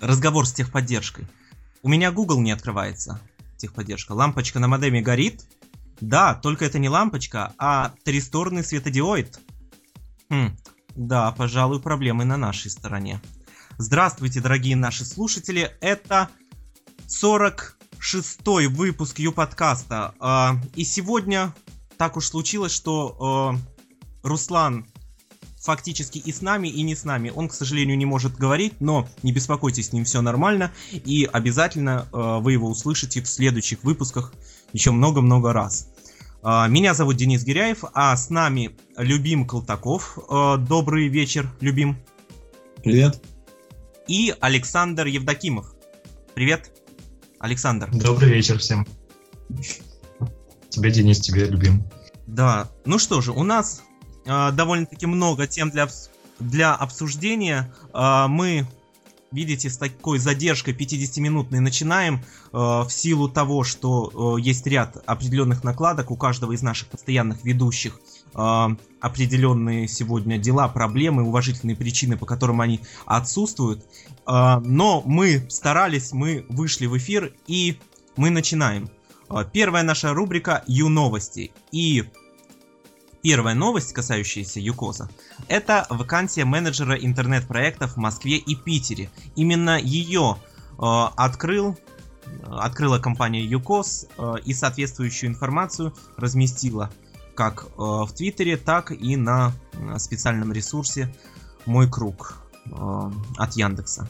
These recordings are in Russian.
разговор с техподдержкой. У меня Google не открывается, техподдержка. Лампочка на модеме горит. Да, только это не лампочка, а тристорный светодиоид. Хм, да, пожалуй, проблемы на нашей стороне. Здравствуйте, дорогие наши слушатели. Это 46-й выпуск Ю-подкаста. А, и сегодня так уж случилось, что а, Руслан фактически и с нами, и не с нами. Он, к сожалению, не может говорить, но не беспокойтесь, с ним все нормально. И обязательно э, вы его услышите в следующих выпусках еще много-много раз. Э, меня зовут Денис Гиряев, а с нами Любим Колтаков. Э, добрый вечер, Любим. Привет. И Александр Евдокимов. Привет, Александр. Добрый вечер всем. Тебе, Денис, тебе любим. Да, ну что же, у нас э, довольно-таки много тем для, для обсуждения. Э, мы, видите, с такой задержкой 50-минутной начинаем э, в силу того, что есть ряд определенных накладок у каждого из наших постоянных ведущих. Определенные сегодня дела, проблемы, уважительные причины, по которым они отсутствуют. Но мы старались, мы вышли в эфир и мы начинаем. Первая наша рубрика Ю-новости. И Первая новость, касающаяся ЮКОСа, это вакансия менеджера интернет-проектов в Москве и Питере. Именно ее э, открыл, открыла компания ЮКОС э, и соответствующую информацию разместила как э, в Твиттере, так и на э, специальном ресурсе «Мой круг» э, от Яндекса.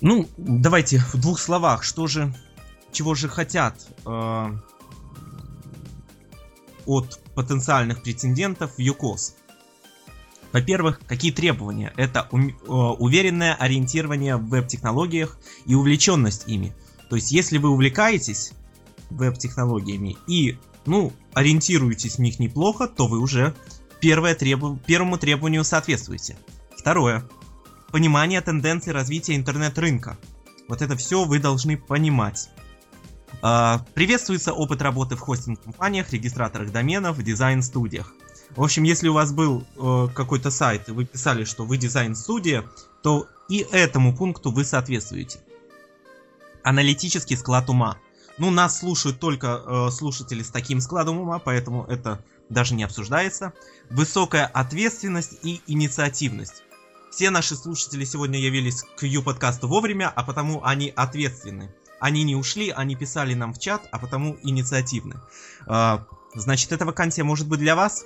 Ну, давайте в двух словах, что же, чего же хотят э, от потенциальных претендентов в ЮКОС. Во-первых, какие требования? Это э, уверенное ориентирование в веб-технологиях и увлеченность ими. То есть, если вы увлекаетесь веб-технологиями и, ну, ориентируетесь в них неплохо, то вы уже первое требу... первому требованию соответствуете. Второе. Понимание тенденций развития интернет-рынка. Вот это все вы должны понимать. А, приветствуется опыт работы в хостинг-компаниях, регистраторах доменов, дизайн-студиях. В общем, если у вас был э, какой-то сайт, и вы писали, что вы дизайн-студия, то и этому пункту вы соответствуете. Аналитический склад ума. Ну, нас слушают только э, слушатели с таким складом ума, поэтому это даже не обсуждается. Высокая ответственность и инициативность. Все наши слушатели сегодня явились к Ю-подкасту вовремя, а потому они ответственны. Они не ушли, они писали нам в чат, а потому инициативны. А, значит, эта вакансия может быть для вас?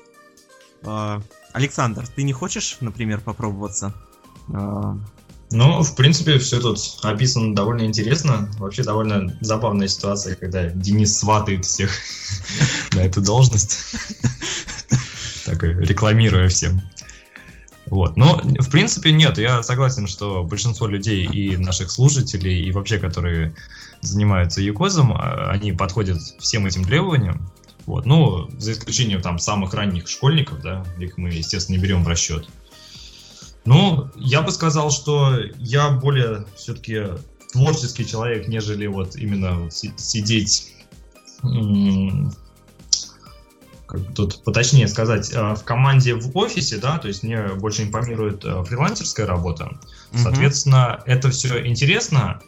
А, Александр, ты не хочешь, например, попробоваться? А... Ну, в принципе, все тут описано довольно интересно. Вообще довольно забавная ситуация, когда Денис сватает всех на эту должность. Так, рекламируя всем. Вот. Но, в принципе, нет, я согласен, что большинство людей и наших слушателей, и вообще, которые занимаются ЮКОЗом, а, они подходят всем этим требованиям. Вот. Ну, за исключением там самых ранних школьников, да, их мы, естественно, не берем в расчет. Ну, я бы сказал, что я более все-таки творческий человек, нежели вот именно сидеть тут поточнее сказать, э, в команде в офисе, да, то есть мне больше импонирует э, фрилансерская работа. Соответственно, mm-hmm. это все интересно,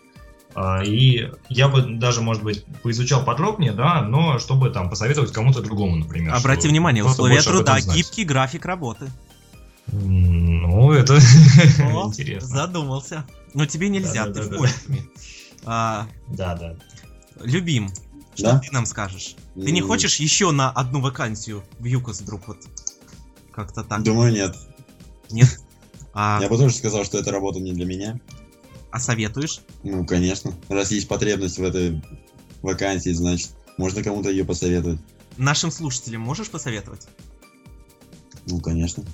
э, и я бы даже, может быть, поизучал подробнее, да, но чтобы там посоветовать кому-то другому, например. Обратите внимание, условия труда, гибкий график работы. Ну, это интересно. Задумался. Но тебе нельзя, ты в а, Да, да. Любим, что да? ты нам скажешь? Ты не хочешь еще на одну вакансию в ЮКОС вдруг вот как-то так? Думаю, нет. Нет? А... Я бы тоже сказал, что эта работа не для меня. А советуешь? Ну, конечно. Раз есть потребность в этой вакансии, значит, можно кому-то ее посоветовать. Нашим слушателям можешь посоветовать? Ну, конечно.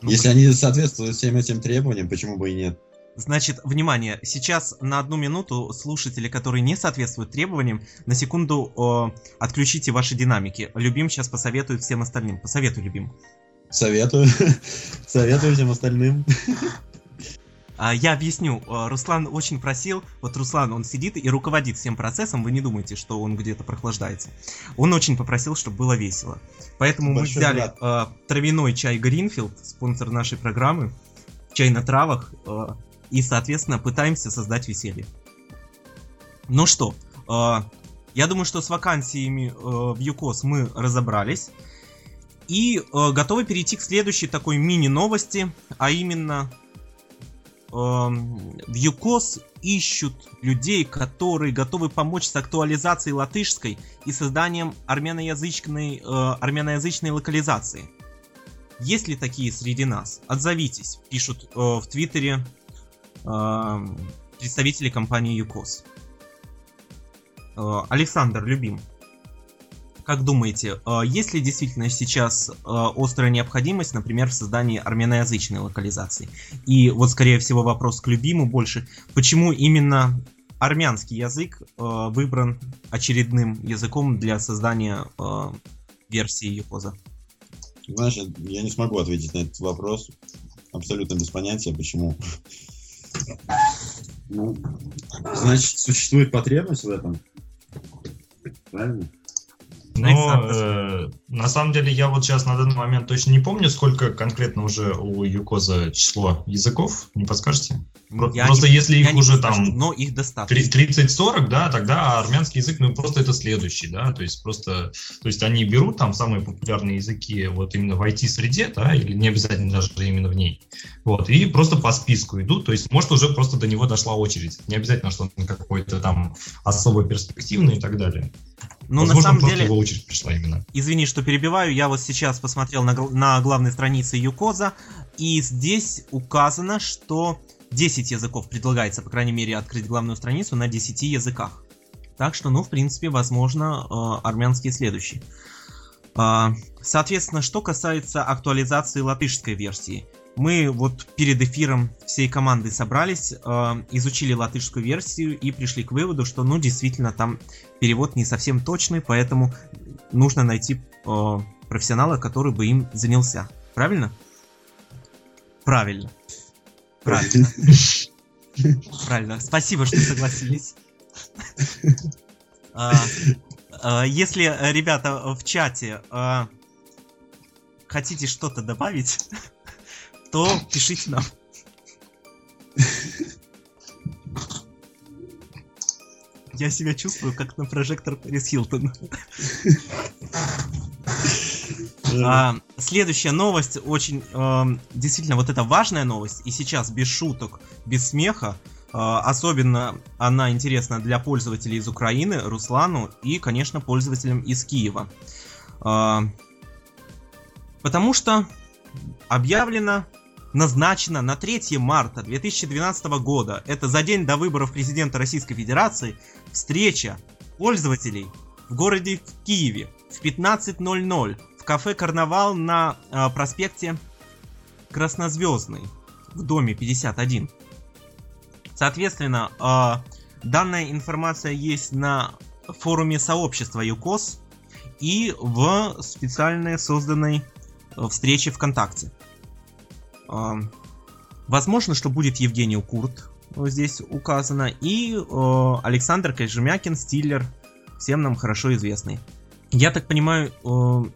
Ну, Если они соответствуют всем этим требованиям, почему бы и нет? Значит, внимание, сейчас на одну минуту слушатели, которые не соответствуют требованиям, на секунду э, отключите ваши динамики. Любим сейчас посоветует всем остальным. Посоветуй, Любим. Советую. Советую всем остальным. А, я объясню. Руслан очень просил, вот Руслан, он сидит и руководит всем процессом, вы не думайте, что он где-то прохлаждается. Он очень попросил, чтобы было весело. Поэтому Большой мы взяли э, травяной чай Гринфилд, спонсор нашей программы, чай на травах, э, и, соответственно, пытаемся создать веселье. Ну что, э, я думаю, что с вакансиями э, в ЮКОС мы разобрались. И э, готовы перейти к следующей такой мини-новости, а именно э, в ЮКОС ищут людей, которые готовы помочь с актуализацией латышской и созданием армяноязычной, э, армяноязычной локализации. Есть ли такие среди нас? Отзовитесь, пишут э, в Твиттере э, представители компании ЮКОС. Э, Александр, любим. Как думаете, э, есть ли действительно сейчас э, острая необходимость, например, в создании армяноязычной локализации? И вот, скорее всего, вопрос к любиму больше. Почему именно армянский язык выбран очередным языком для создания версии Юкоза? Знаешь, я не смогу ответить на этот вопрос. Абсолютно без понятия, почему. Ну, значит, существует потребность в этом. Правильно? Но э, на самом деле я вот сейчас на данный момент точно не помню, сколько конкретно уже у Юкоза число языков, не подскажете? Я просто не, если их уже там но их достаточно. 30-40, да, тогда армянский язык, ну просто это следующий, да, то есть просто, то есть они берут там самые популярные языки вот именно в IT-среде, да, или не обязательно даже именно в ней, вот, и просто по списку идут, то есть может уже просто до него дошла очередь, не обязательно, что он какой-то там особо перспективный и так далее. Ну, на самом деле, его очередь пришла именно. Извини, что перебиваю. Я вот сейчас посмотрел на, на главной странице Юкоза, и здесь указано, что 10 языков предлагается, по крайней мере, открыть главную страницу на 10 языках. Так что, ну, в принципе, возможно, э, армянский следующий. Э, соответственно, что касается актуализации латышской версии. Мы вот перед эфиром всей командой собрались, э, изучили латышскую версию и пришли к выводу, что, ну, действительно, там перевод не совсем точный, поэтому нужно найти э, профессионала, который бы им занялся. Правильно? Правильно. Правильно. Правильно. Спасибо, что согласились. А, а, если, ребята, в чате а, хотите что-то добавить, то пишите нам. Я себя чувствую как на прожектор Пэрис Хилтон. А, следующая новость, очень э, действительно вот это важная новость, и сейчас без шуток, без смеха, э, особенно она интересна для пользователей из Украины, Руслану и, конечно, пользователям из Киева. Э, потому что объявлено, назначено на 3 марта 2012 года, это за день до выборов президента Российской Федерации, встреча пользователей в городе в Киеве в 15.00 кафе «Карнавал» на э, проспекте Краснозвездный в доме 51. Соответственно, э, данная информация есть на форуме сообщества ЮКОС и в специальной созданной э, встрече ВКонтакте. Э, возможно, что будет Евгений Курт, здесь указано, и э, Александр Кайжемякин, стиллер, всем нам хорошо известный. Я так понимаю,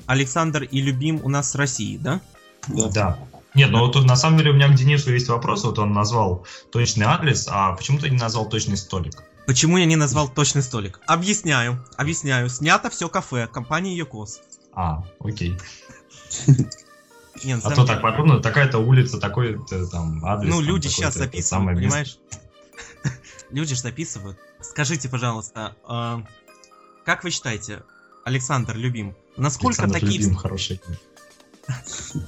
Александр и Любим у нас с России, да? Да. да. Нет, ну вот на самом деле у меня к Денису есть вопрос. Вот он назвал точный адрес, а почему ты не назвал точный столик? Почему я не назвал точный столик? Объясняю, объясняю. Снято все кафе компании Йокос. А, окей. Нет, а то так подробно, такая-то улица, такой-то там адрес. Ну, люди сейчас записывают, понимаешь? люди же записывают. Скажите, пожалуйста, а, как вы считаете, Александр Любим, насколько Александр такие... Любим, хороший.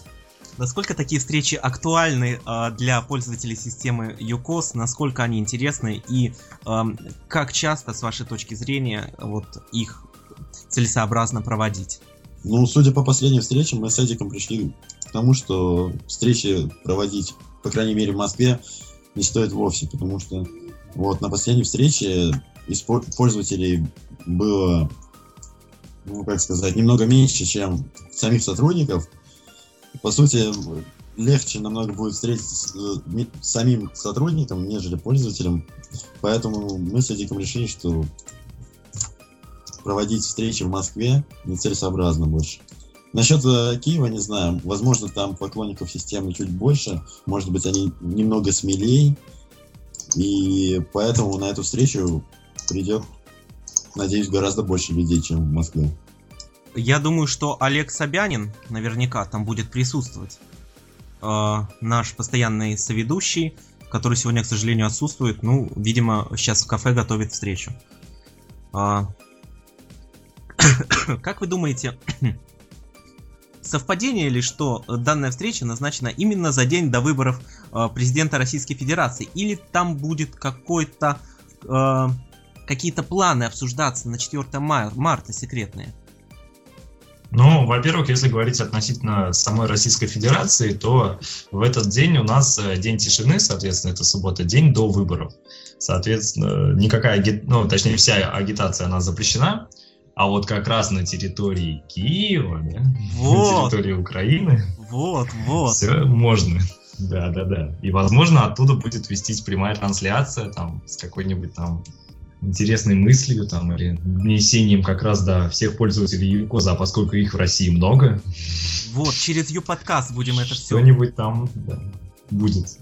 Насколько такие встречи актуальны э, для пользователей системы UCOS, насколько они интересны и э, как часто, с вашей точки зрения, вот их целесообразно проводить? Ну, судя по последним встречам, мы с Эдиком пришли тому, что встречи проводить, по крайней мере, в Москве не стоит вовсе, потому что вот на последней встрече пользователей было ну, как сказать, немного меньше, чем самих сотрудников. По сути, легче намного будет встретиться с, с самим сотрудником, нежели пользователем. Поэтому мы с Эдиком решили, что проводить встречи в Москве нецелесообразно больше. Насчет э, Киева не знаю. Возможно, там поклонников системы чуть больше. Может быть, они немного смелее. И поэтому на эту встречу придет, надеюсь, гораздо больше людей, чем в Москве. Я думаю, что Олег Собянин наверняка там будет присутствовать. Э, наш постоянный соведущий, который сегодня, к сожалению, отсутствует. Ну, видимо, сейчас в кафе готовит встречу. Э, как вы думаете, совпадение ли, что данная встреча назначена именно за день до выборов э, президента Российской Федерации? Или там будет какой-то э, какие-то планы обсуждаться на 4 мая, марта секретные? Ну, во-первых, если говорить относительно самой Российской Федерации, то в этот день у нас э, день тишины, соответственно, это суббота, день до выборов. Соответственно, никакая, ну, точнее, вся агитация, она запрещена. А вот как раз на территории Киева, да, вот. на территории Украины, вот, вот. все можно. Да, да, да. И, возможно, оттуда будет вестись прямая трансляция там с какой-нибудь там интересной мыслью там или донесением как раз до всех пользователей Юкоза, а поскольку их в России много. Вот, через Ю-подкаст будем это все. Что-нибудь там да, будет.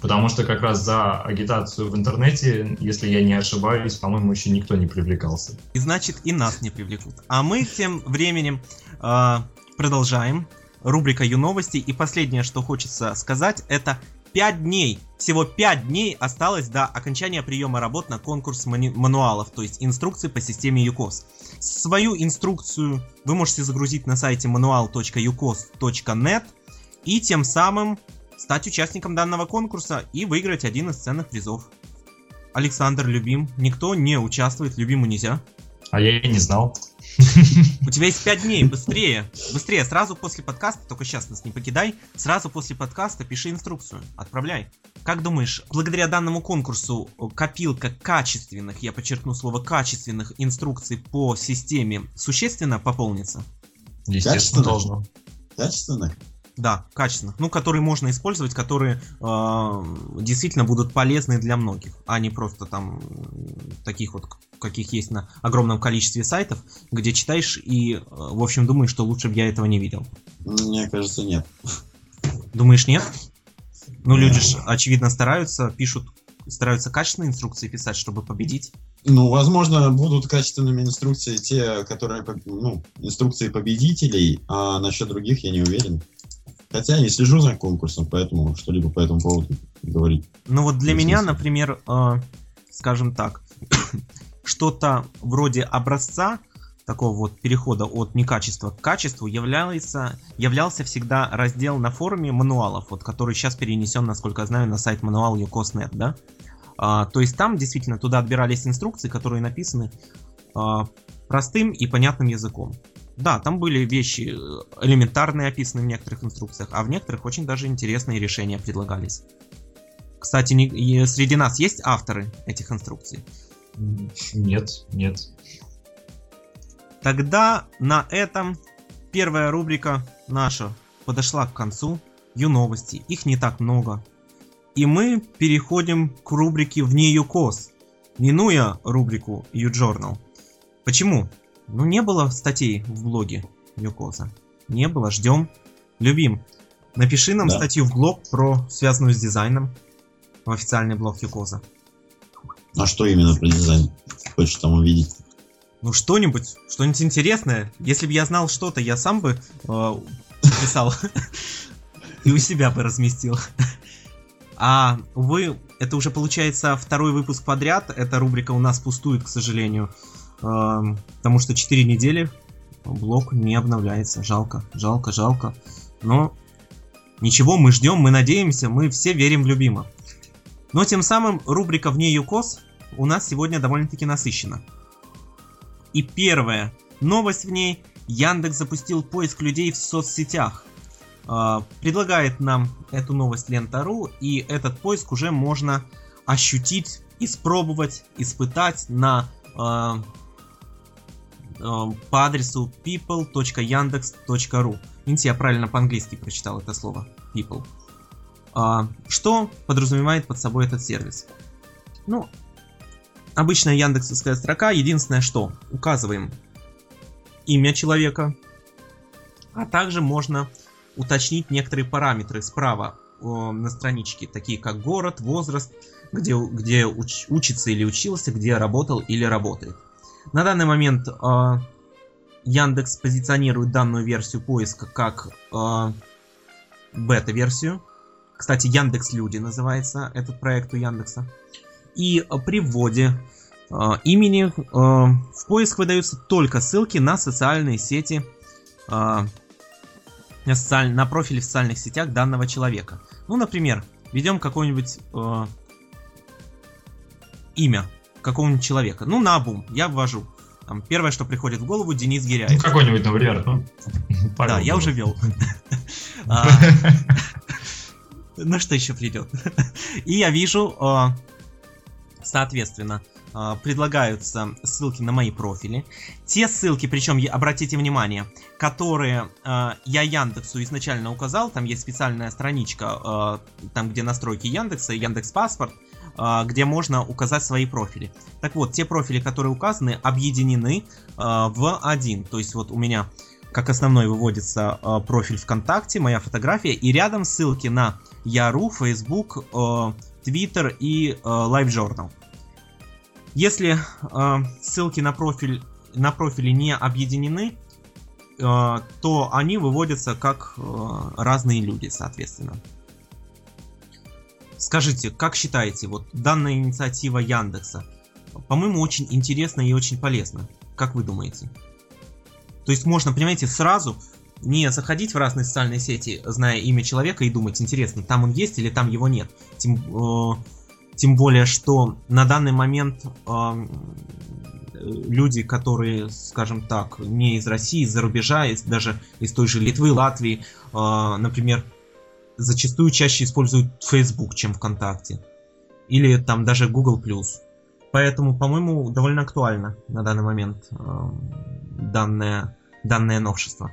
Потому что как раз за агитацию в интернете, если я не ошибаюсь, по-моему, еще никто не привлекался. И значит, и нас не привлекут. А мы тем временем э, продолжаем. Рубрика Ю-новости. И последнее, что хочется сказать, это 5 дней, всего 5 дней осталось до окончания приема работ на конкурс мануалов, то есть инструкций по системе UCOS. Свою инструкцию вы можете загрузить на сайте manual.ucos.net и тем самым стать участником данного конкурса и выиграть один из ценных призов. Александр Любим, никто не участвует, Любиму нельзя. А я и не знал. У тебя есть 5 дней, быстрее. Быстрее, сразу после подкаста, только сейчас нас не покидай, сразу после подкаста пиши инструкцию, отправляй. Как думаешь, благодаря данному конкурсу копилка качественных, я подчеркну слово качественных инструкций по системе существенно пополнится? Естественно, должно. Качественных? Да, качественных. Ну, которые можно использовать, которые э, действительно будут полезны для многих, а не просто там таких вот, каких есть на огромном количестве сайтов, где читаешь и, э, в общем, думаешь, что лучше бы я этого не видел. Мне кажется, нет. Думаешь, нет? Ну, люди же, очевидно, стараются, пишут, стараются качественные инструкции писать, чтобы победить. Ну, возможно, будут качественными инструкции те, которые, ну, инструкции победителей, а насчет других я не уверен. Хотя не слежу за конкурсом, поэтому что-либо по этому поводу говорить. Ну вот для меня, смысла. например, э, скажем так, что-то вроде образца такого вот перехода от некачества к качеству является, являлся всегда раздел на форуме мануалов, вот, который сейчас перенесен, насколько я знаю, на сайт мануал UCOS.net, да? А, то есть там действительно туда отбирались инструкции, которые написаны а, простым и понятным языком. Да, там были вещи э, элементарные описаны в некоторых инструкциях, а в некоторых очень даже интересные решения предлагались. Кстати, не, среди нас есть авторы этих инструкций? Нет, нет. Тогда на этом первая рубрика наша подошла к концу. Ю-новости, их не так много. И мы переходим к рубрике «Вне ЮКОС», минуя рубрику Ю-Journal. Почему? Ну, не было статей в блоге Юкоза. Не было, ждем. Любим. Напиши нам да. статью в блог про связанную с дизайном в официальный блог Юкоза. А что именно про дизайн хочешь там увидеть? Ну что-нибудь, что-нибудь интересное. Если бы я знал что-то, я сам бы э, писал и у себя бы разместил. А, увы, это уже получается второй выпуск подряд. Эта рубрика у нас пустует, к сожалению потому что 4 недели блок не обновляется. Жалко, жалко, жалко. Но ничего, мы ждем, мы надеемся, мы все верим в любимо. Но тем самым рубрика «Вне ЮКОС» у нас сегодня довольно-таки насыщена. И первая новость в ней – Яндекс запустил поиск людей в соцсетях. Предлагает нам эту новость Лента.ру, и этот поиск уже можно ощутить, испробовать, испытать на Э, по адресу people.yandex.ru. Видите, я правильно по-английски прочитал это слово. People. А, что подразумевает под собой этот сервис? Ну, обычная яндексовская строка, единственное что, указываем имя человека, а также можно уточнить некоторые параметры справа э, на страничке, такие как город, возраст, где, где уч, учится или учился, где работал или работает. На данный момент э, Яндекс позиционирует данную версию поиска как э, бета-версию. Кстати, Яндекс Люди называется этот проект у Яндекса. И при вводе э, имени э, в поиск выдаются только ссылки на социальные сети, э, на, социаль... на профили в социальных сетях данного человека. Ну, например, ведем какое-нибудь э, имя какого-нибудь человека. Ну, на обум, я ввожу. Там, первое, что приходит в голову, Денис Гиряев. Ну, какой-нибудь, например. Ну, да, я уже вел. А, ну, что еще придет? И я вижу, а, соответственно, а, предлагаются ссылки на мои профили. Те ссылки, причем, обратите внимание, которые я Яндексу изначально указал, там есть специальная страничка, там где настройки Яндекса, Яндекс Паспорт, где можно указать свои профили. Так вот, те профили, которые указаны, объединены а, в один. То есть вот у меня как основной выводится а, профиль ВКонтакте, моя фотография, и рядом ссылки на Яру, Facebook, Twitter и LiveJournal. Если ссылки на профиль на профили не объединены, то они выводятся как разные люди, соответственно. Скажите, как считаете, вот данная инициатива Яндекса, по-моему, очень интересна и очень полезна. Как вы думаете? То есть можно, понимаете, сразу не заходить в разные социальные сети, зная имя человека и думать, интересно, там он есть или там его нет. Тем, э, тем более, что на данный момент э, люди, которые, скажем так, не из России, из-за рубежа, из, даже из той же Литвы, Латвии, э, например, зачастую чаще используют Facebook, чем ВКонтакте. Или там даже Google+. Поэтому, по-моему, довольно актуально на данный момент э, данное, данное новшество.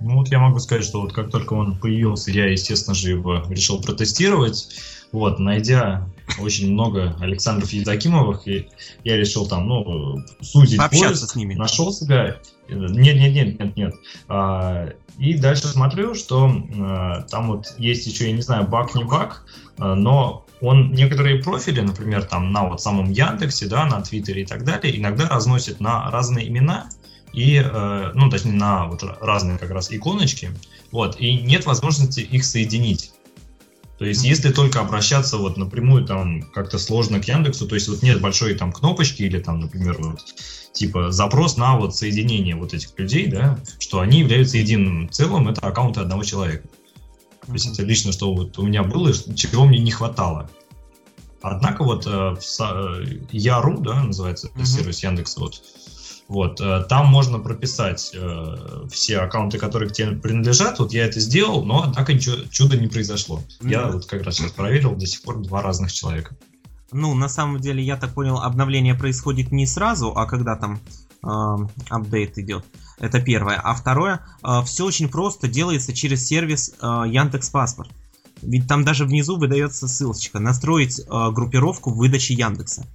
Ну вот я могу сказать, что вот как только он появился, я, естественно же, его решил протестировать. Вот, найдя очень много Александров Евдокимовых, и я решил там, ну, сузить Пообщаться поиск, с ними. Нашел себя. Нет, нет, нет, нет, нет. А, и дальше смотрю, что а, там вот есть еще, я не знаю, баг не баг, а, но он некоторые профили, например, там на вот самом Яндексе, да, на Твиттере и так далее, иногда разносит на разные имена, и, э, ну, точнее, на вот разные как раз иконочки, вот, и нет возможности их соединить. То есть, если только обращаться вот напрямую там как-то сложно к Яндексу, то есть вот нет большой там кнопочки или там, например, вот типа запрос на вот соединение вот этих людей, да, что они являются единым целым, это аккаунты одного человека. То есть это лично, что вот у меня было, чего мне не хватало. Однако вот э, в э, Яру, да, называется mm-hmm. сервис Яндекса, вот вот, э, там можно прописать э, все аккаунты, которые к тебе принадлежат. Вот я это сделал, но однако ничего чуда не произошло. Mm-hmm. Я вот как раз сейчас проверил, до сих пор два разных человека. Ну, на самом деле, я так понял, обновление происходит не сразу, а когда там э, апдейт идет. Это первое. А второе, э, все очень просто делается через сервис э, Яндекс Паспорт. Ведь там даже внизу выдается ссылочка «Настроить э, группировку выдачи Яндекса».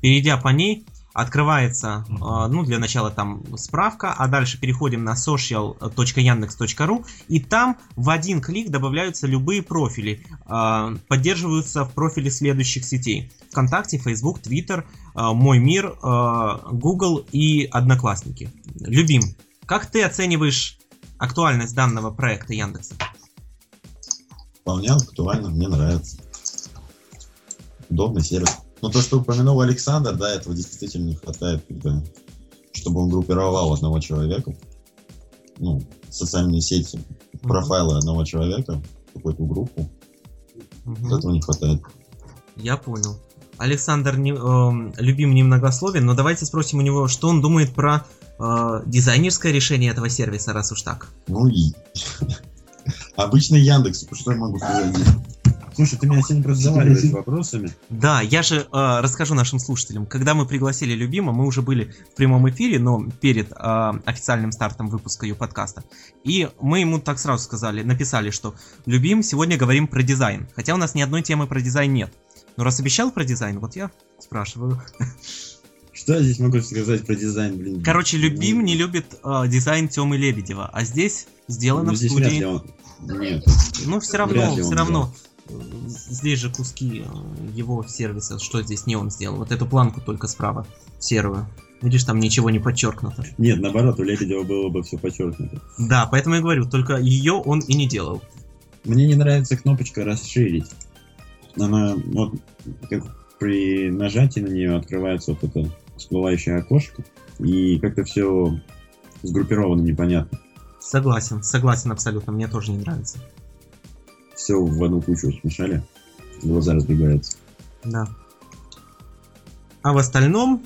Перейдя по ней, открывается, э, ну, для начала там справка, а дальше переходим на social.yandex.ru, и там в один клик добавляются любые профили, э, поддерживаются в профиле следующих сетей. ВКонтакте, Facebook, Twitter, э, Мой Мир, Google и Одноклассники. Любим, как ты оцениваешь актуальность данного проекта Яндекса? Вполне актуально, мне нравится. Удобный сервис. Но то, что упомянул Александр, да, этого действительно не хватает, когда, чтобы он группировал одного человека, ну, социальные сети, mm-hmm. профайлы одного человека, какую-то группу. Mm-hmm. Этого не хватает. Я понял. Александр не, э, любим немногословен, но давайте спросим у него, что он думает про э, дизайнерское решение этого сервиса, раз уж так. Ну и обычный Яндекс, что я могу сказать? Слушай, ты меня сегодня просто заваливаешь вопросами. Да, я же э, расскажу нашим слушателям. Когда мы пригласили Любима, мы уже были в прямом эфире, но перед э, официальным стартом выпуска ее подкаста. И мы ему так сразу сказали, написали, что Любим, сегодня говорим про дизайн. Хотя у нас ни одной темы про дизайн нет. Но раз обещал про дизайн, вот я спрашиваю. Что я здесь могу сказать про дизайн, блин? Короче, Любим ну, не любит э, дизайн Тёмы Лебедева, а здесь сделано ну, здесь в студии. Он... Нет. Ну, все равно, все равно. э, здесь же куски э, его сервиса, что здесь не он сделал. Вот эту планку только справа, серую. Видишь, там ничего не подчеркнуто. Нет, наоборот, у Лебедева было бы все подчеркнуто. Да, поэтому я говорю, только ее он и не делал. Мне не нравится кнопочка расширить. Она вот как при нажатии на нее открывается вот это всплывающее окошко, и как-то все сгруппировано непонятно. Согласен, согласен абсолютно, мне тоже не нравится. Все в одну кучу смешали, глаза разбегаются. Да. А в остальном,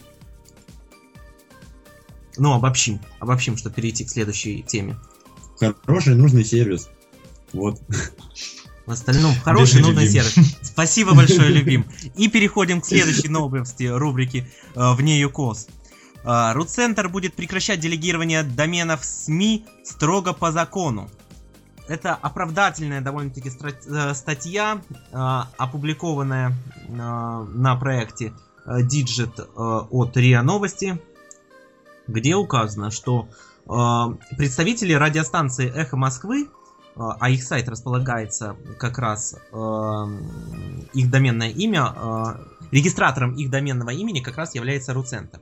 ну, обобщим, обобщим, чтобы перейти к следующей теме. Хороший, нужный сервис. Вот. В остальном хороший, Бежи, нужный любим. сервис. Спасибо большое, любим. И переходим к следующей новости рубрики э, «Вне ЮКОС». Э, Рутцентр будет прекращать делегирование доменов СМИ строго по закону. Это оправдательная довольно-таки э, статья, э, опубликованная э, на проекте Digit от РИА Новости, где указано, что представители радиостанции «Эхо Москвы» а их сайт располагается как раз их доменное имя, регистратором их доменного имени как раз является Руцентр.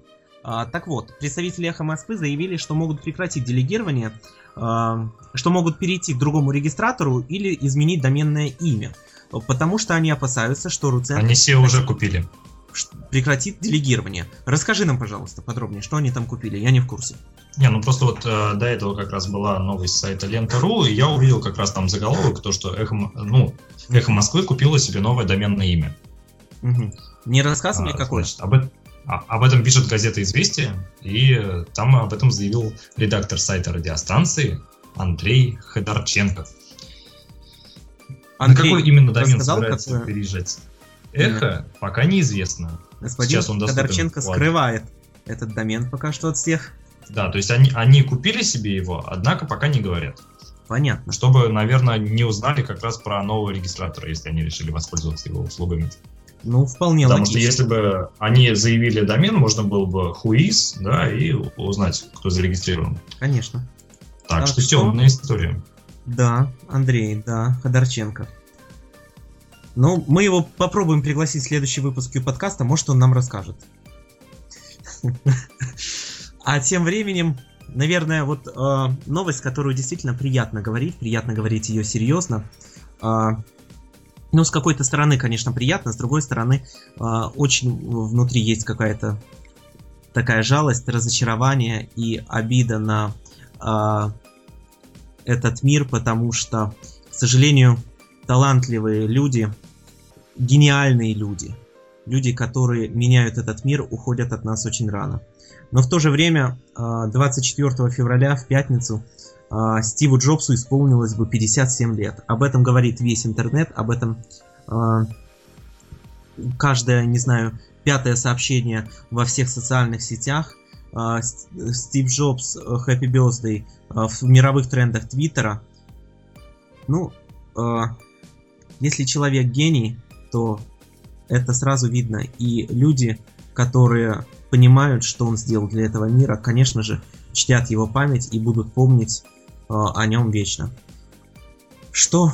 А, так вот, представители Эхо Москвы заявили, что могут прекратить делегирование, э, что могут перейти к другому регистратору или изменить доменное имя, потому что они опасаются, что Руцентр Они все уже купили. прекратит делегирование. Расскажи нам, пожалуйста, подробнее, что они там купили, я не в курсе. Не, ну просто вот э, до этого как раз была новость с сайта Лента.ру, и я увидел как раз там заголовок, то, что Эхо, ну, Эхо Москвы купила себе новое доменное имя. Мгм. Не рассказывай мне А, какое. значит, об, а- об этом пишет газета «Известия», и э, там об этом заявил редактор сайта радиостанции Андрей Ходорченко. Андрей, На какой именно домен рассказал, собирается какое? переезжать? Эхо пока неизвестно. Господин Сейчас он доступен Ходорченко Ладе. скрывает этот домен пока что от всех. Да, то есть они, они купили себе его, однако пока не говорят. Понятно. Чтобы, наверное, не узнали как раз про нового регистратора, если они решили воспользоваться его услугами. Ну, вполне Потому что логично. если бы они заявили домен, можно было бы whois, да, и узнать, кто зарегистрирован. Конечно. Так А что что? темная история. Да, Андрей, да, Ходорченко. Ну, мы его попробуем пригласить в следующий выпуск подкаста, может он нам расскажет. А тем временем, наверное, вот э, новость, которую действительно приятно говорить, приятно говорить ее серьезно. Ну, с какой-то стороны, конечно, приятно, с другой стороны, э, очень внутри есть какая-то такая жалость, разочарование и обида на э, этот мир, потому что, к сожалению, талантливые люди, гениальные люди, люди, которые меняют этот мир, уходят от нас очень рано. Но в то же время, э, 24 февраля в пятницу э, Стиву Джобсу исполнилось бы 57 лет. Об этом говорит весь интернет, об этом э, каждое, не знаю, пятое сообщение во всех социальных сетях. С- Стив Джобс, Happy Birthday в мировых трендах Твиттера. Ну, если человек гений, то это сразу видно. И люди, которые понимают, что он сделал для этого мира, конечно же, чтят его память и будут помнить о нем вечно. Что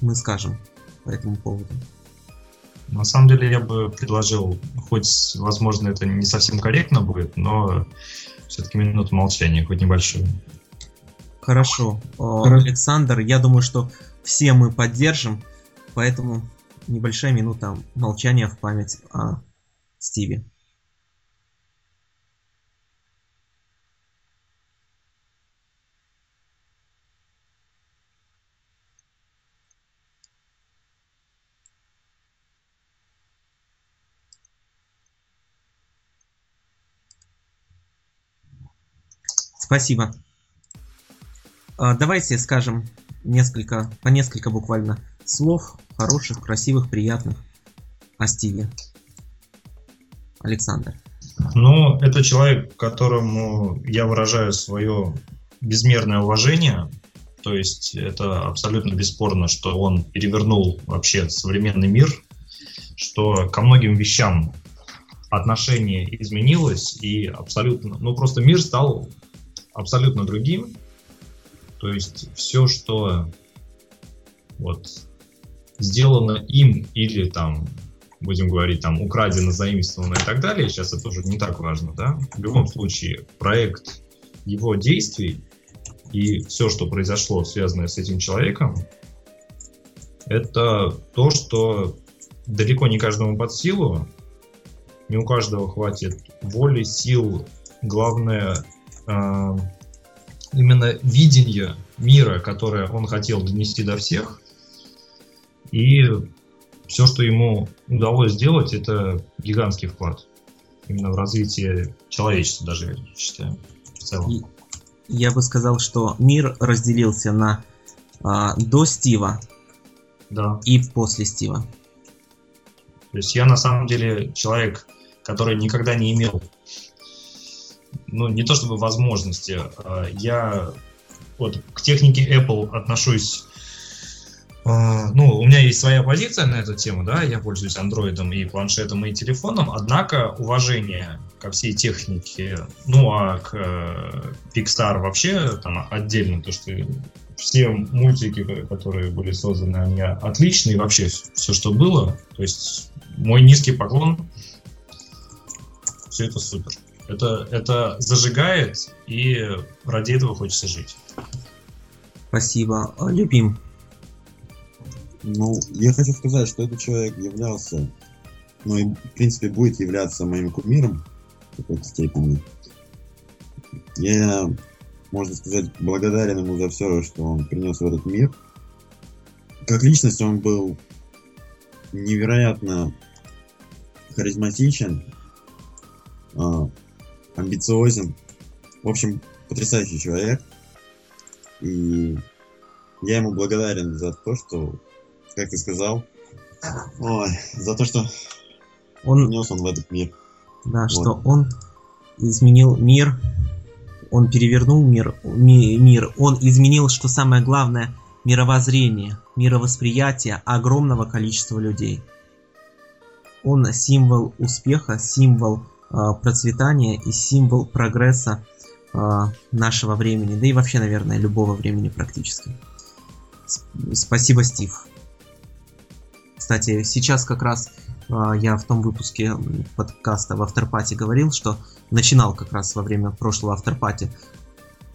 мы скажем по этому поводу? На самом деле я бы предложил, хоть, возможно, это не совсем корректно будет, но все-таки минуту молчания, хоть небольшую. Хорошо. Э, Хорошо. Александр, я думаю, что все мы поддержим, поэтому небольшая минута молчания в память о Стиве. Спасибо. А, Давайте скажем несколько, по несколько буквально слов, хороших, красивых, приятных о Стиве. Александр. Ну, это человек, которому я выражаю свое безмерное уважение. То есть это абсолютно бесспорно, что он перевернул вообще современный мир, что ко многим вещам отношение изменилось и абсолютно, ну просто мир стал абсолютно другим. То есть все, что вот сделано им или там, будем говорить, там украдено, заимствовано и так далее, сейчас это уже не так важно, да? В любом случае, проект его действий и все, что произошло, связанное с этим человеком, это то, что далеко не каждому под силу, не у каждого хватит воли, сил, главное, именно видение мира, которое он хотел донести до всех. И все, что ему удалось сделать, это гигантский вклад именно в развитие человечества, даже я считаю, в целом. Я бы сказал, что мир разделился на а, до Стива да. и после Стива. То есть я на самом деле человек, который никогда не имел, ну не то чтобы возможности, а я вот к технике Apple отношусь а, ну, у меня есть своя позиция на эту тему, да, я пользуюсь андроидом и планшетом и телефоном, однако уважение ко всей технике, ну, а к э, Pixar вообще там отдельно, то, что все мультики, которые были созданы, они отличные, вообще все, что было, то есть мой низкий поклон, все это супер. Это, это зажигает, и ради этого хочется жить. Спасибо. Любим. Ну, я хочу сказать, что этот человек являлся, ну и, в принципе, будет являться моим кумиром в какой-то степени. Я, можно сказать, благодарен ему за все, что он принес в этот мир. Как личность он был невероятно харизматичен, а, амбициозен. В общем, потрясающий человек. И я ему благодарен за то, что как ты сказал, ой, за то, что он внес он в этот мир. Да, вот. что он изменил мир, он перевернул мир, ми, мир, он изменил, что самое главное, мировоззрение, мировосприятие огромного количества людей. Он символ успеха, символ процветания и символ прогресса э, нашего времени, да и вообще, наверное, любого времени практически. Спасибо, Стив. Кстати, сейчас как раз э, я в том выпуске подкаста в Авторпате говорил, что начинал как раз во время прошлого Авторпати,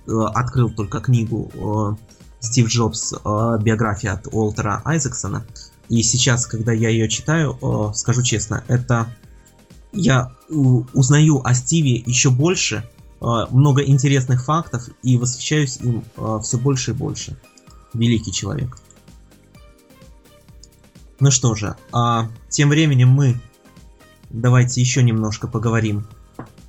э, открыл только книгу э, Стив Джобс э, биография от Уолтера Айзексона. И сейчас, когда я ее читаю, э, скажу честно, это я узнаю о Стиве еще больше, э, много интересных фактов и восхищаюсь им э, все больше и больше. Великий человек. Ну что же, а, тем временем мы давайте еще немножко поговорим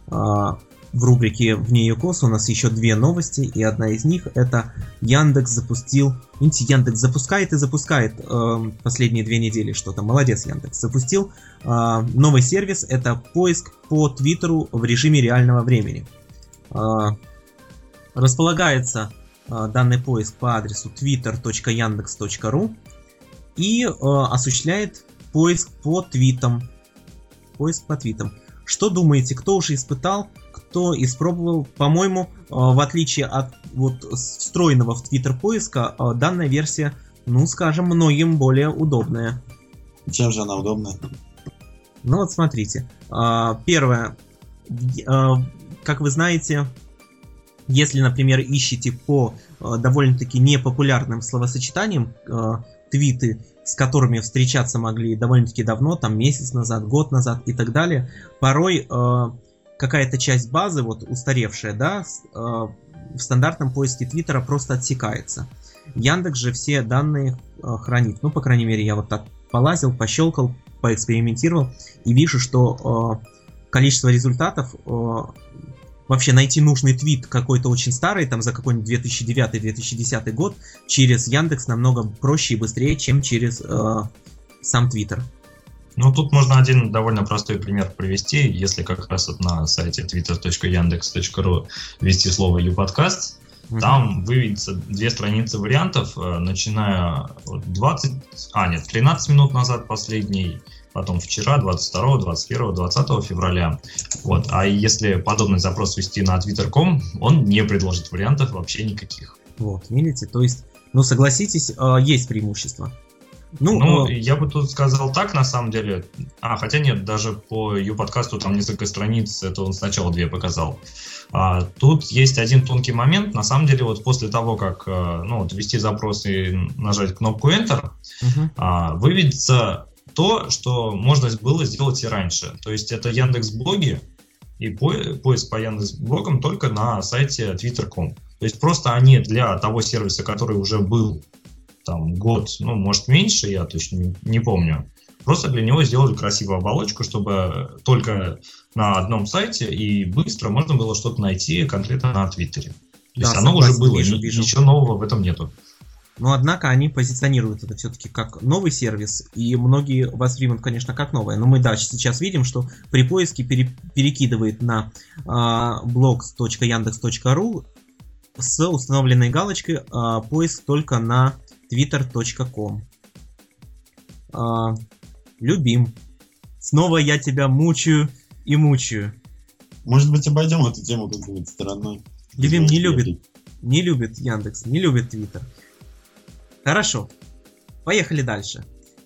а, в рубрике «Вне ЮКОС» у нас еще две новости, и одна из них это Яндекс запустил... Видите, Яндекс запускает и запускает э, последние две недели что-то. Молодец, Яндекс. Запустил э, новый сервис, это поиск по Твиттеру в режиме реального времени. Э, располагается э, данный поиск по адресу twitter.yandex.ru и э, осуществляет поиск по твитам. Поиск по твитам. Что думаете, кто уже испытал, кто испробовал? По-моему, э, в отличие от вот встроенного в Твиттер поиска, э, данная версия, ну, скажем, многим более удобная. Чем же она удобная? Ну вот смотрите. Э, первое. Э, как вы знаете, если, например, ищете по э, довольно-таки непопулярным словосочетаниям, твиты, с которыми встречаться могли довольно-таки давно, там месяц назад, год назад и так далее, порой какая-то часть базы, вот устаревшая, да, э, в стандартном поиске Твиттера просто отсекается. Яндекс же все данные э, хранит. Ну, по крайней мере, я вот так полазил, пощелкал, поэкспериментировал и вижу, что э, количество результатов вообще найти нужный твит какой-то очень старый, там за какой-нибудь 2009-2010 год, через Яндекс намного проще и быстрее, чем через э, сам Твиттер. Ну, тут можно один довольно простой пример привести. Если как раз вот на сайте twitter.yandex.ru ввести слово «Юподкаст», Угу. Там выведется две страницы вариантов, э, начиная от 20, а нет, 13 минут назад последний, потом вчера, 22, 21, 20 февраля. Вот. А если подобный запрос вести на twitter.com, он не предложит вариантов вообще никаких. Вот, видите, то есть, ну согласитесь, э, есть преимущество. Ну, ну э... я бы тут сказал так, на самом деле. А, хотя нет, даже по ее подкасту там несколько страниц, это он сначала две показал. А, тут есть один тонкий момент. На самом деле, вот после того, как э, ну, вот, ввести запрос и нажать кнопку Enter, uh-huh. а, выведется то, что можно было сделать и раньше. То есть это Яндекс Блоги и поиск по Яндекс Блогам только на сайте twitter.com. То есть просто они для того сервиса, который уже был там год, ну, может, меньше, я точно не, не помню. Просто для него сделали красивую оболочку, чтобы только на одном сайте и быстро можно было что-то найти конкретно на Твиттере. То да, есть оно уже было, вижу, вижу. ничего нового в этом нету. Но однако они позиционируют это все-таки как новый сервис, и многие воспримут, конечно, как новое. Но мы, да, сейчас видим, что при поиске пере, перекидывает на э, blogs.yandex.ru с установленной галочкой э, поиск только на twitter.com. А, любим. Снова я тебя мучаю и мучаю. Может быть, обойдем эту тему как-нибудь стороной. Любим не любит. Не любит Яндекс, не любит Твиттер. Хорошо. Поехали дальше.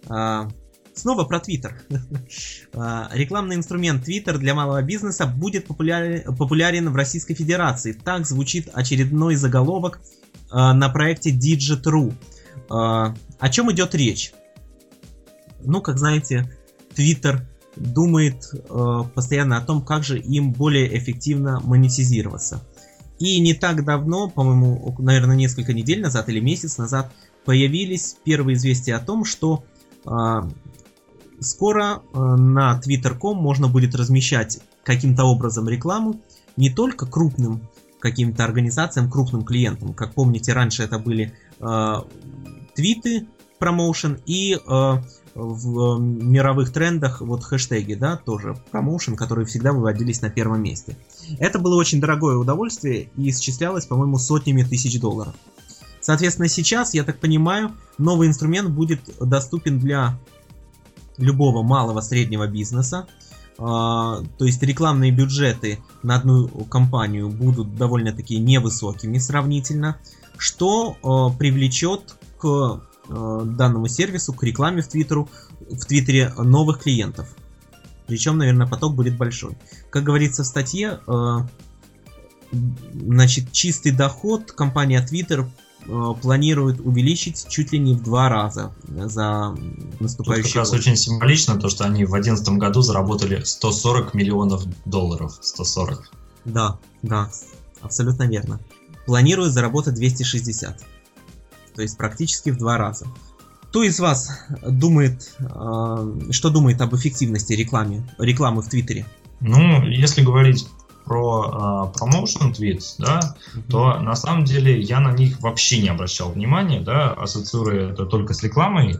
А, снова про Твиттер. а, рекламный инструмент Твиттер для малого бизнеса будет популярен, популярен в Российской Федерации. Так звучит очередной заголовок а, на проекте Digit.ru. А, о чем идет речь? Ну, как знаете, Twitter думает э, постоянно о том, как же им более эффективно монетизироваться. И не так давно, по-моему, наверное, несколько недель назад или месяц назад появились первые известия о том, что э, скоро э, на Twitter.com можно будет размещать каким-то образом рекламу не только крупным каким-то организациям, крупным клиентам. Как помните, раньше это были э, твиты, промоушен и э, в мировых трендах вот хэштеги, да, тоже промоушен, которые всегда выводились на первом месте. Это было очень дорогое удовольствие и исчислялось, по-моему, сотнями тысяч долларов. Соответственно, сейчас, я так понимаю, новый инструмент будет доступен для любого малого среднего бизнеса. А, то есть рекламные бюджеты на одну компанию будут довольно-таки невысокими сравнительно, что а, привлечет к э, данному сервису, к рекламе в, Твиттеру, в Твиттере новых клиентов. Причем, наверное, поток будет большой. Как говорится в статье, э, значит, чистый доход компания Twitter э, планирует увеличить чуть ли не в два раза за наступающий Тут как год. раз очень символично то, что они в 2011 году заработали 140 миллионов долларов. 140. Да, да, абсолютно верно. Планируют заработать 260 то есть практически в два раза. Кто из вас думает, э, что думает об эффективности рекламы, рекламы в Твиттере? Ну, если говорить про э, промоушен твит, да, mm-hmm. то на самом деле я на них вообще не обращал внимания, да, ассоциируя это только с рекламой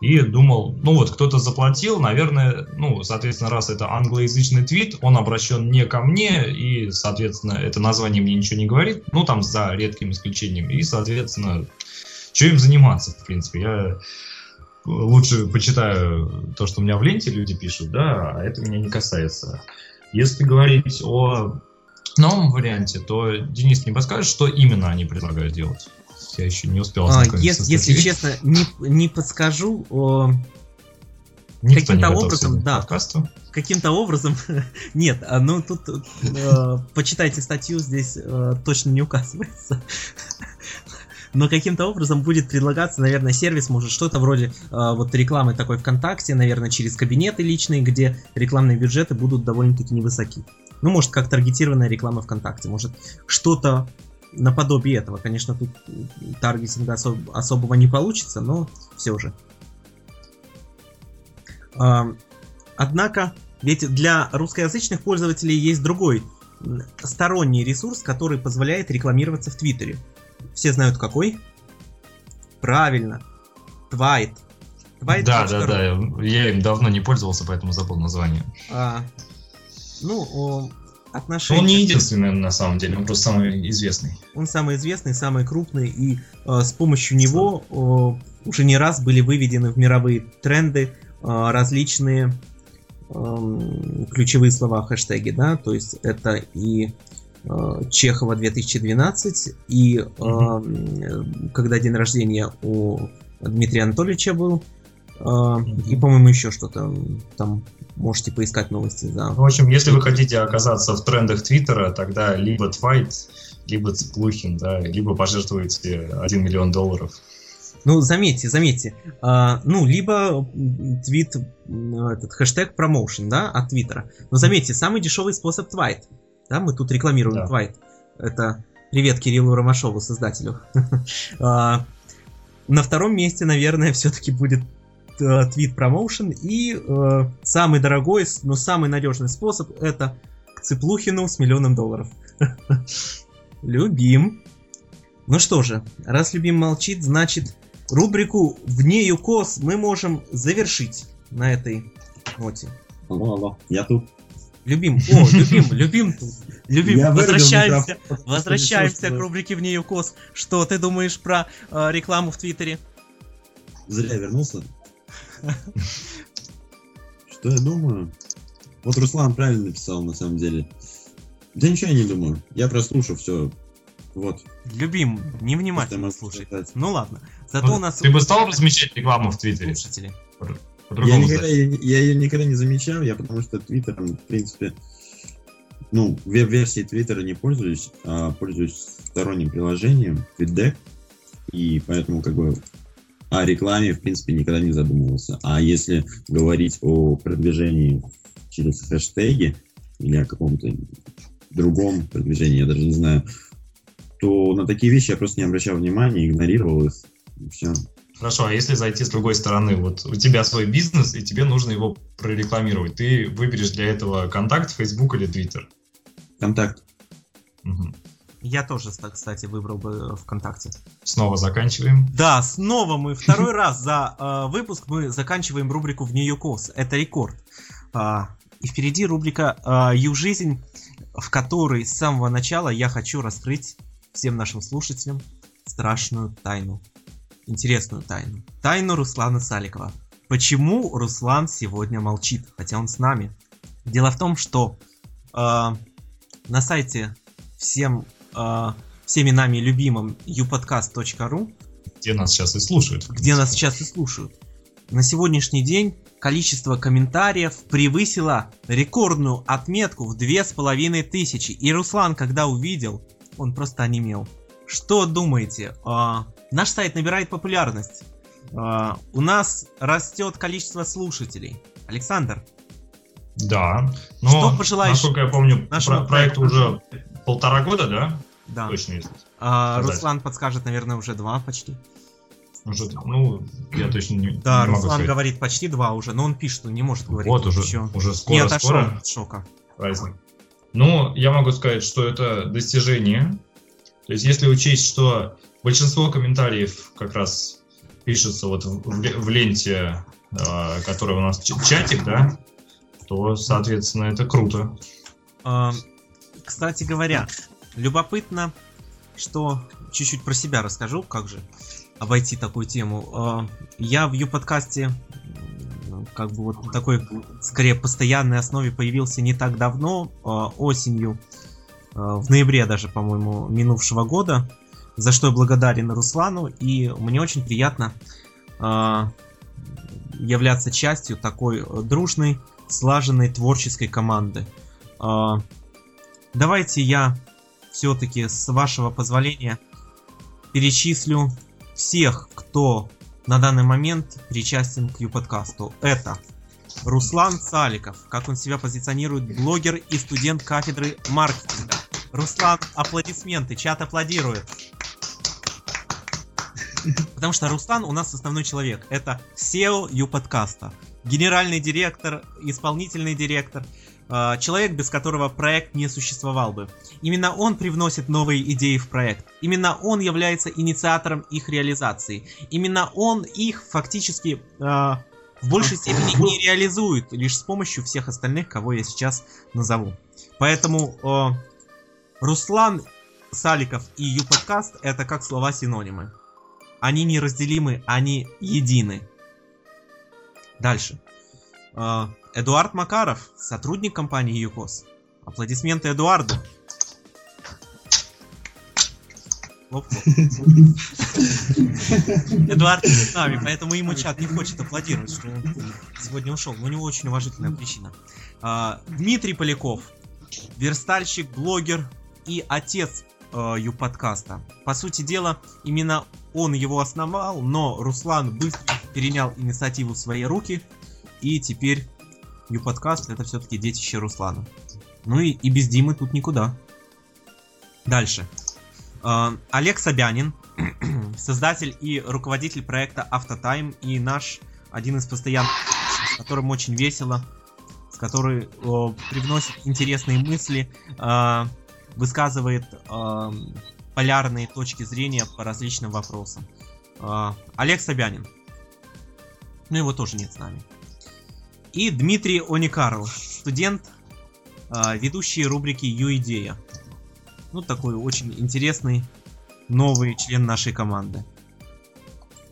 и думал, ну вот кто-то заплатил, наверное, ну, соответственно, раз это англоязычный твит, он обращен не ко мне, и, соответственно, это название мне ничего не говорит, ну, там, за редким исключением, и, соответственно, что им заниматься, в принципе? Я лучше почитаю то, что у меня в ленте люди пишут, да, а это меня не касается. Если говорить о новом варианте, то, Денис, не подскажешь, что именно они предлагают делать? Я еще не успел а, если, если честно, не, не подскажу. О... Каким-то образом, да, каким-то образом, нет, а, ну тут э, почитайте статью, здесь э, точно не указывается но каким-то образом будет предлагаться, наверное, сервис, может, что-то вроде э, вот рекламы такой ВКонтакте, наверное, через кабинеты личные, где рекламные бюджеты будут довольно-таки невысоки. Ну, может, как таргетированная реклама ВКонтакте, может, что-то наподобие этого. Конечно, тут таргетинга особ особого не получится, но все же. Э, однако, ведь для русскоязычных пользователей есть другой сторонний ресурс, который позволяет рекламироваться в Твиттере. Все знают какой? Правильно. Твайт. Твайт. Да, да, да. Я им давно не пользовался, поэтому забыл название. А, ну, о, отношения... Он не единственный, на самом деле, он просто самый известный. Он самый известный, самый крупный, и э, с помощью него э, уже не раз были выведены в мировые тренды э, различные э, ключевые слова, хэштеги, да, то есть это и Чехова 2012, и mm-hmm. когда день рождения у Дмитрия Анатольевича был, А, и, по-моему, еще что-то. Там можете поискать новости. Да. В общем, если вы хотите оказаться в трендах Твиттера, тогда либо Твайт, либо Цыплухин, да, либо пожертвуете 1 миллион долларов. Ну, заметьте, заметьте. А, ну, либо твит, этот хэштег промоушен, да, от Твиттера. Но заметьте, самый дешевый способ Твайт. Да, мы тут рекламируем да. Твайт. Это привет Кириллу Ромашову, создателю. а, на втором месте, наверное, все-таки будет э, твит промоушен. И э, самый дорогой, но самый надежный способ это к Цыплухину с миллионом долларов. Любим. Ну что же, раз Любим молчит, значит рубрику «Вне ЮКОС» мы можем завершить на этой ноте. Алло, алло, я тут. Любим, о, любим, любим тут. Любим, я возвращаемся, возвращаемся к рубрике «Вне ЮКОС». Что ты думаешь про э, рекламу в Твиттере? Зря вернулся. Что я думаю? Вот Руслан правильно написал, на самом деле. Да ничего я не думаю. Я прослушал все. Вот. Любим, невнимательно слушай. Ну ладно. Зато у нас... Ты бы стал размещать рекламу в Твиттере? Слушатели. Я никогда, я, я ее никогда не замечал, я потому что Твиттером, в принципе, ну, веб-версии Твиттера не пользуюсь, а пользуюсь сторонним приложением, TweetDeck, и поэтому как бы о рекламе, в принципе, никогда не задумывался. А если говорить о продвижении через хэштеги или о каком-то другом продвижении, я даже не знаю, то на такие вещи я просто не обращал внимания, игнорировал их, и все. Хорошо, а если зайти с другой стороны, вот у тебя свой бизнес, и тебе нужно его прорекламировать, ты выберешь для этого контакт, Facebook или Twitter? Контакт. Угу. Я тоже, кстати, выбрал бы ВКонтакте. Снова заканчиваем. Да, снова мы второй раз за э, выпуск мы заканчиваем рубрику в нее кос. Это рекорд. А, и впереди рубрика э, Ю-жизнь, в которой с самого начала я хочу раскрыть всем нашим слушателям страшную тайну. Интересную тайну. Тайну Руслана Саликова. Почему Руслан сегодня молчит, хотя он с нами? Дело в том, что э, на сайте всем э, всеми нами любимым youpodcast.ru где нас сейчас и слушают. Где нас сейчас и слушают. На сегодняшний день количество комментариев превысило рекордную отметку в две с половиной тысячи. И Руслан, когда увидел, он просто онемел. Что думаете? А, наш сайт набирает популярность. А, у нас растет количество слушателей. Александр. Да. Но, что пожелаешь? Насколько я помню, про- проект уже полтора года, да? Да. Точно есть. А, Руслан подскажет, наверное, уже два почти. Уже, ну, я точно не, да, не Руслан сказать. говорит почти два уже, но он пишет, он не может говорить вот уже, еще. уже скоро, не отошел скоро. от шока. Праздник. Ну, я могу сказать, что это достижение. То есть, если учесть, что большинство комментариев как раз пишется вот в, в ленте, э, которая у нас чатик, да, то, соответственно, это круто. А, кстати говоря, Любопытно, что чуть-чуть про себя расскажу, как же обойти такую тему. А, я в Ю-подкасте как бы вот такой, скорее, постоянной основе появился не так давно, а, осенью, в ноябре даже, по-моему, минувшего года, за что я благодарен Руслану, и мне очень приятно являться частью такой дружной, слаженной творческой команды. Давайте я все-таки, с вашего позволения, перечислю всех, кто на данный момент причастен к Ю-подкасту. Это Руслан Саликов, как он себя позиционирует, блогер и студент кафедры маркетинга. Руслан, аплодисменты, чат аплодирует. Потому что Руслан у нас основной человек. Это SEO Ю-подкаста. Генеральный директор, исполнительный директор. А, человек, без которого проект не существовал бы. Именно он привносит новые идеи в проект. Именно он является инициатором их реализации. Именно он их фактически э, в большей степени не реализует лишь с помощью всех остальных, кого я сейчас назову. Поэтому э, Руслан Саликов и Ю-подкаст это как слова-синонимы. Они неразделимы, они едины. Дальше. Э, Эдуард Макаров, сотрудник компании ЮКОС. Аплодисменты Эдуарду. Хлоп-хлоп. Эдуард не с нами, поэтому ему чат не хочет аплодировать, что он сегодня ушел. Но у него очень уважительная причина. А, Дмитрий Поляков, верстальщик, блогер и отец э, Ю-подкаста. По сути дела, именно он его основал, но Руслан быстро перенял инициативу в свои руки, и теперь Ю-подкаст это все-таки детище Руслана. Ну и, и без Димы тут никуда. Дальше. Э, Олег Собянин, создатель и руководитель проекта Автотайм и наш один из постоянных, с которым очень весело, с который э, привносит интересные мысли, э, высказывает э, полярные точки зрения по различным вопросам. Э, Олег Собянин. Ну его тоже нет с нами. И Дмитрий Оникарл, студент, э, ведущий рубрики Ю-идея. Ну, такой очень интересный новый член нашей команды.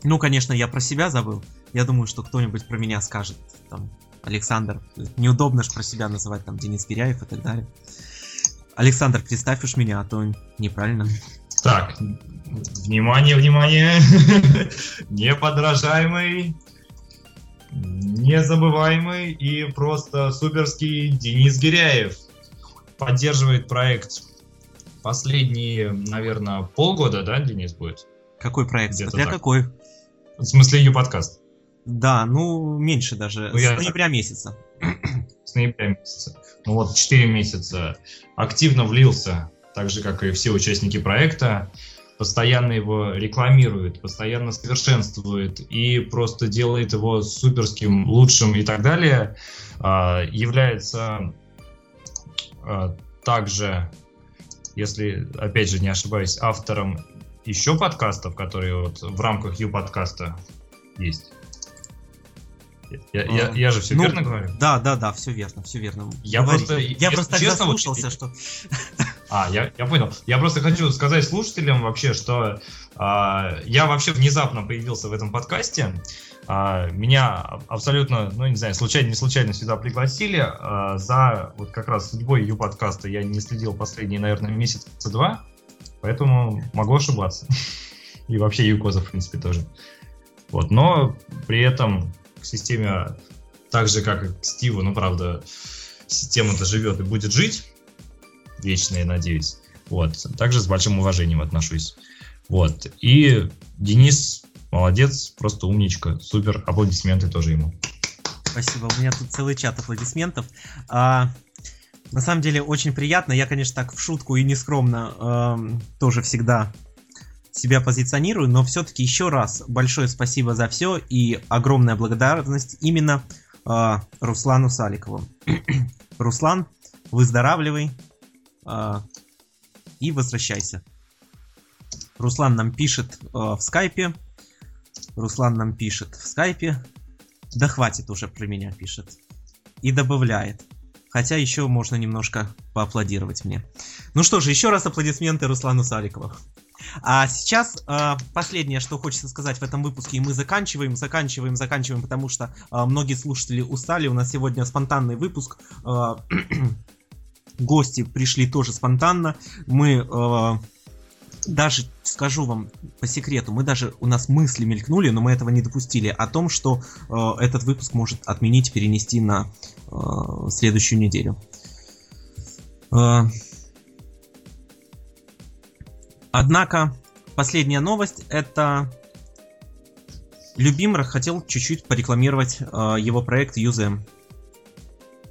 Ну, конечно, я про себя забыл. Я думаю, что кто-нибудь про меня скажет. Там, Александр. Неудобно же про себя называть, там, Денис Киряев и так далее. Александр, представь уж меня, а то неправильно. Так, внимание, внимание. Неподражаемый, незабываемый и просто суперский Денис Гиряев поддерживает проект последние, наверное, полгода, да, Денис, будет? Какой проект? Смотря так. какой. В смысле, ее подкаст. Да, ну, меньше даже. Ну, С я- ноября месяца. С ноября месяца. Ну вот 4 месяца активно влился, так же, как и все участники проекта. Постоянно его рекламирует, постоянно совершенствует и просто делает его суперским, лучшим и так далее. А, является а, также, если опять же не ошибаюсь, автором еще подкастов, которые вот в рамках Ю подкаста есть. Я, я- А, я же все ну, верно говорю? Да, да, да, все верно, все верно. Я Говори. просто, я просто честно, вот заслушался, я- что... А, я, я понял. Я просто хочу сказать слушателям вообще, что а, я вообще внезапно появился в этом подкасте. А, меня аб- абсолютно, ну не знаю, случайно, не случайно сюда пригласили. А, за вот как раз судьбой Ю подкаста я не следил последние, наверное, месяца два, поэтому могу ошибаться. И вообще Юкоза, в принципе, тоже. Вот, но при этом к системе, так же как и к Стиву, ну правда, система-то живет и будет жить вечно, я надеюсь. Вот. Также с большим уважением отношусь. Вот. И Денис молодец, просто умничка. Супер. Аплодисменты тоже ему. Спасибо, у меня тут целый чат аплодисментов. А, на самом деле очень приятно. Я, конечно, так в шутку и нескромно эм, тоже всегда себя позиционирую, но все-таки еще раз большое спасибо за все и огромная благодарность именно э, Руслану Саликову. Руслан, выздоравливай э, и возвращайся. Руслан нам пишет э, в скайпе. Руслан нам пишет в скайпе. Да хватит уже про меня, пишет. И добавляет. Хотя еще можно немножко поаплодировать мне. Ну что же, еще раз аплодисменты Руслану Саликову. А сейчас э, последнее, что хочется сказать в этом выпуске, и мы заканчиваем, заканчиваем, заканчиваем, потому что э, многие слушатели устали. У нас сегодня спонтанный выпуск. Э, гости пришли тоже спонтанно. Мы э, даже скажу вам по секрету, мы даже у нас мысли мелькнули, но мы этого не допустили о том, что э, этот выпуск может отменить, перенести на э, следующую неделю. Э, однако последняя новость это Любимр хотел чуть-чуть порекламировать э, его проект Юзем.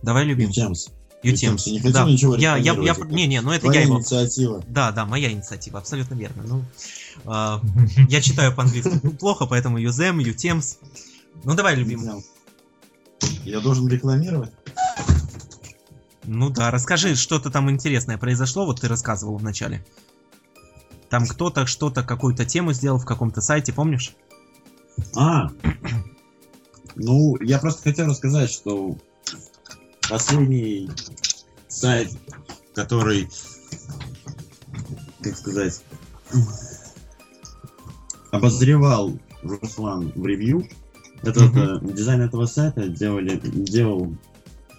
Давай, Любим. Ютемс. Ютемс. Ты не хотел Да. ничего Я, я, я, не, не, ну это Твоя я его. инициатива. Да, да, моя инициатива, абсолютно верно. Ну, а, я читаю по-английски плохо, поэтому Юзем, Ютемс. Ну давай. Ютемс. Я должен рекламировать? Ну да, расскажи, что-то там интересное произошло, вот ты рассказывал в начале. Там кто-то что-то, какую-то тему сделал в каком-то сайте, помнишь? А, ну, я просто хотел рассказать, что последний сайт, который, как сказать, обозревал Руслан в ревью, этот э, дизайн этого сайта делали, делал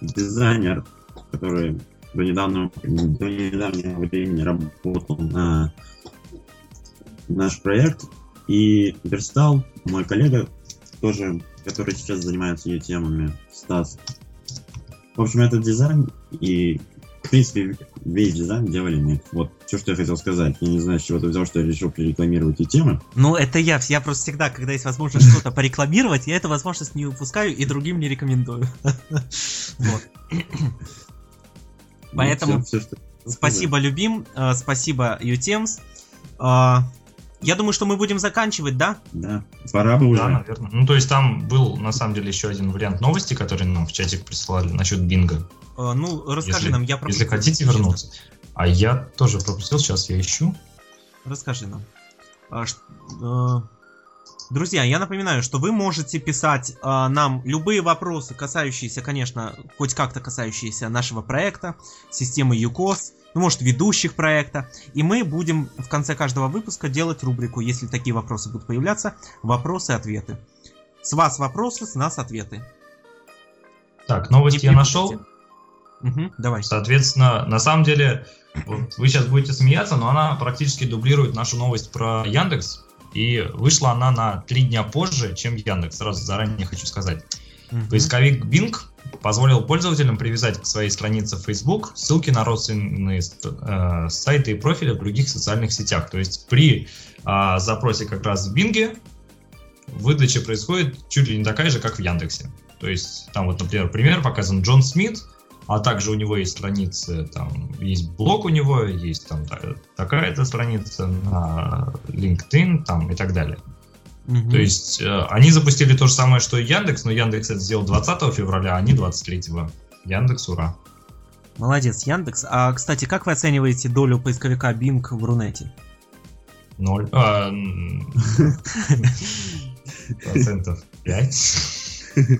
дизайнер, который до недавнего, до недавнего времени работал на наш проект. И Верстал, мой коллега, тоже, который сейчас занимается ее темами, Стас. В общем, это дизайн, и в принципе весь дизайн делали мы. Вот все, что я хотел сказать. Я не знаю, с чего ты взял, что я решил прорекламировать эти темы. Ну, это я. Я просто всегда, когда есть возможность что-то порекламировать, я эту возможность не упускаю и другим не рекомендую. Вот. Ну, Поэтому Спасибо, Любим. э, Спасибо, Ютемс. А, Я думаю, что мы будем заканчивать, да? Да, пора бы уже. Да, наверное. Ну, то есть там был, на самом деле, еще один вариант новости, который нам в чатик прислали насчет бинга. Э, Ну, расскажи Если- нам, я Если пропустил, хотите честно. вернуться. А я тоже пропустил, сейчас я ищу. Расскажи нам. А, ш- э, Друзья, я напоминаю, что вы можете писать а, нам любые вопросы, касающиеся, конечно, хоть как-то касающиеся нашего проекта, системы ЮКОС, ну, может, ведущих проекта. И мы будем в конце каждого выпуска делать рубрику, если такие вопросы будут появляться, вопросы-ответы. С вас вопросы, с нас ответы. Так, новость Не я нашел. Мгм, давай. Соответственно, на самом деле, вот вы сейчас будете смеяться, но она практически дублирует нашу новость про Яндекс. И вышла она на три дня позже, чем Яндекс. Сразу заранее хочу сказать. Мгм. Поисковик Bing позволил пользователям привязать к своей странице Facebook ссылки на родственные ст- э, сайты и профили в других социальных сетях. То есть при а, запросе как раз в Bing выдача происходит чуть ли не такая же, как в Яндексе. То есть там вот, например, пример показан Джон Смит, а также у него есть страницы, там есть блог у него, есть там та- такая-то страница на LinkedIn там и так далее. Мгм. То есть э, они запустили то же самое, что и Яндекс, но Яндекс это сделал 20 февраля, а они 23. Яндекс, ура. Молодец, Яндекс. А, кстати, как вы оцениваете долю поисковика Bing в Рунете? Ноль. а, Процентов 5.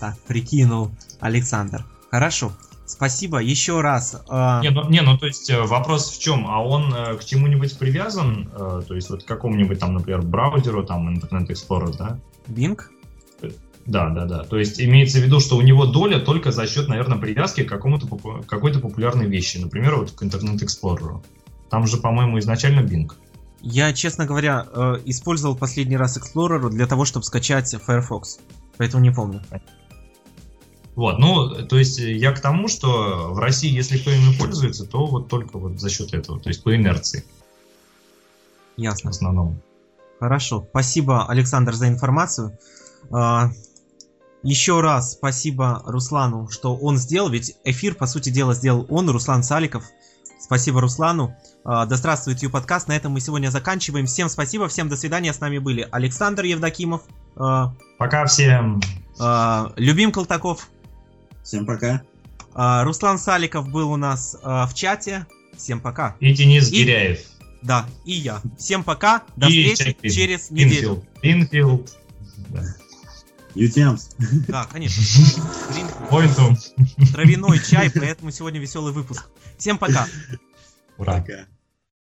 Так, прикинул Александр. Хорошо. Спасибо еще раз. а, Не, ну, не, ну то есть э, вопрос в чем? А он э, к чему-нибудь привязан? Э, То есть вот к какому-нибудь там, например, браузеру, там, Internet Explorer, да? Bing? Да, да, да. То есть имеется в виду, что у него доля только за счет, наверное, привязки к какому-то попу- какой-то популярной вещи. Например, вот к Internet Explorer. Там же, по-моему, изначально Bing. Я, честно говоря, э, использовал последний раз Explorer для того, чтобы скачать Firefox. Поэтому не помню. Вот, ну, то есть я к тому, что в России, если кто ими пользуется, то вот только вот за счет этого, то есть по инерции в Ясно. основном. Хорошо. Спасибо, Александр, за информацию. А, Еще раз спасибо Руслану, что он сделал, ведь эфир, по сути дела, сделал он, Руслан Саликов. Спасибо Руслану. А, Да здравствует Ю подкаст. На этом мы сегодня заканчиваем. Всем спасибо, всем до свидания. С нами были Александр Евдокимов, а, Пока всем. Любим Колтаков, Всем пока. а, Руслан Саликов был у нас а, в чате. Всем пока. И Денис И- Гиряев. Да, и я. Всем пока. До И встречи Чайкин. через неделю. Пинфилд. Пинфилд. Да. Конечно. Пойнтум. травяной чай, поэтому сегодня веселый выпуск. Всем пока. Ура. Пока.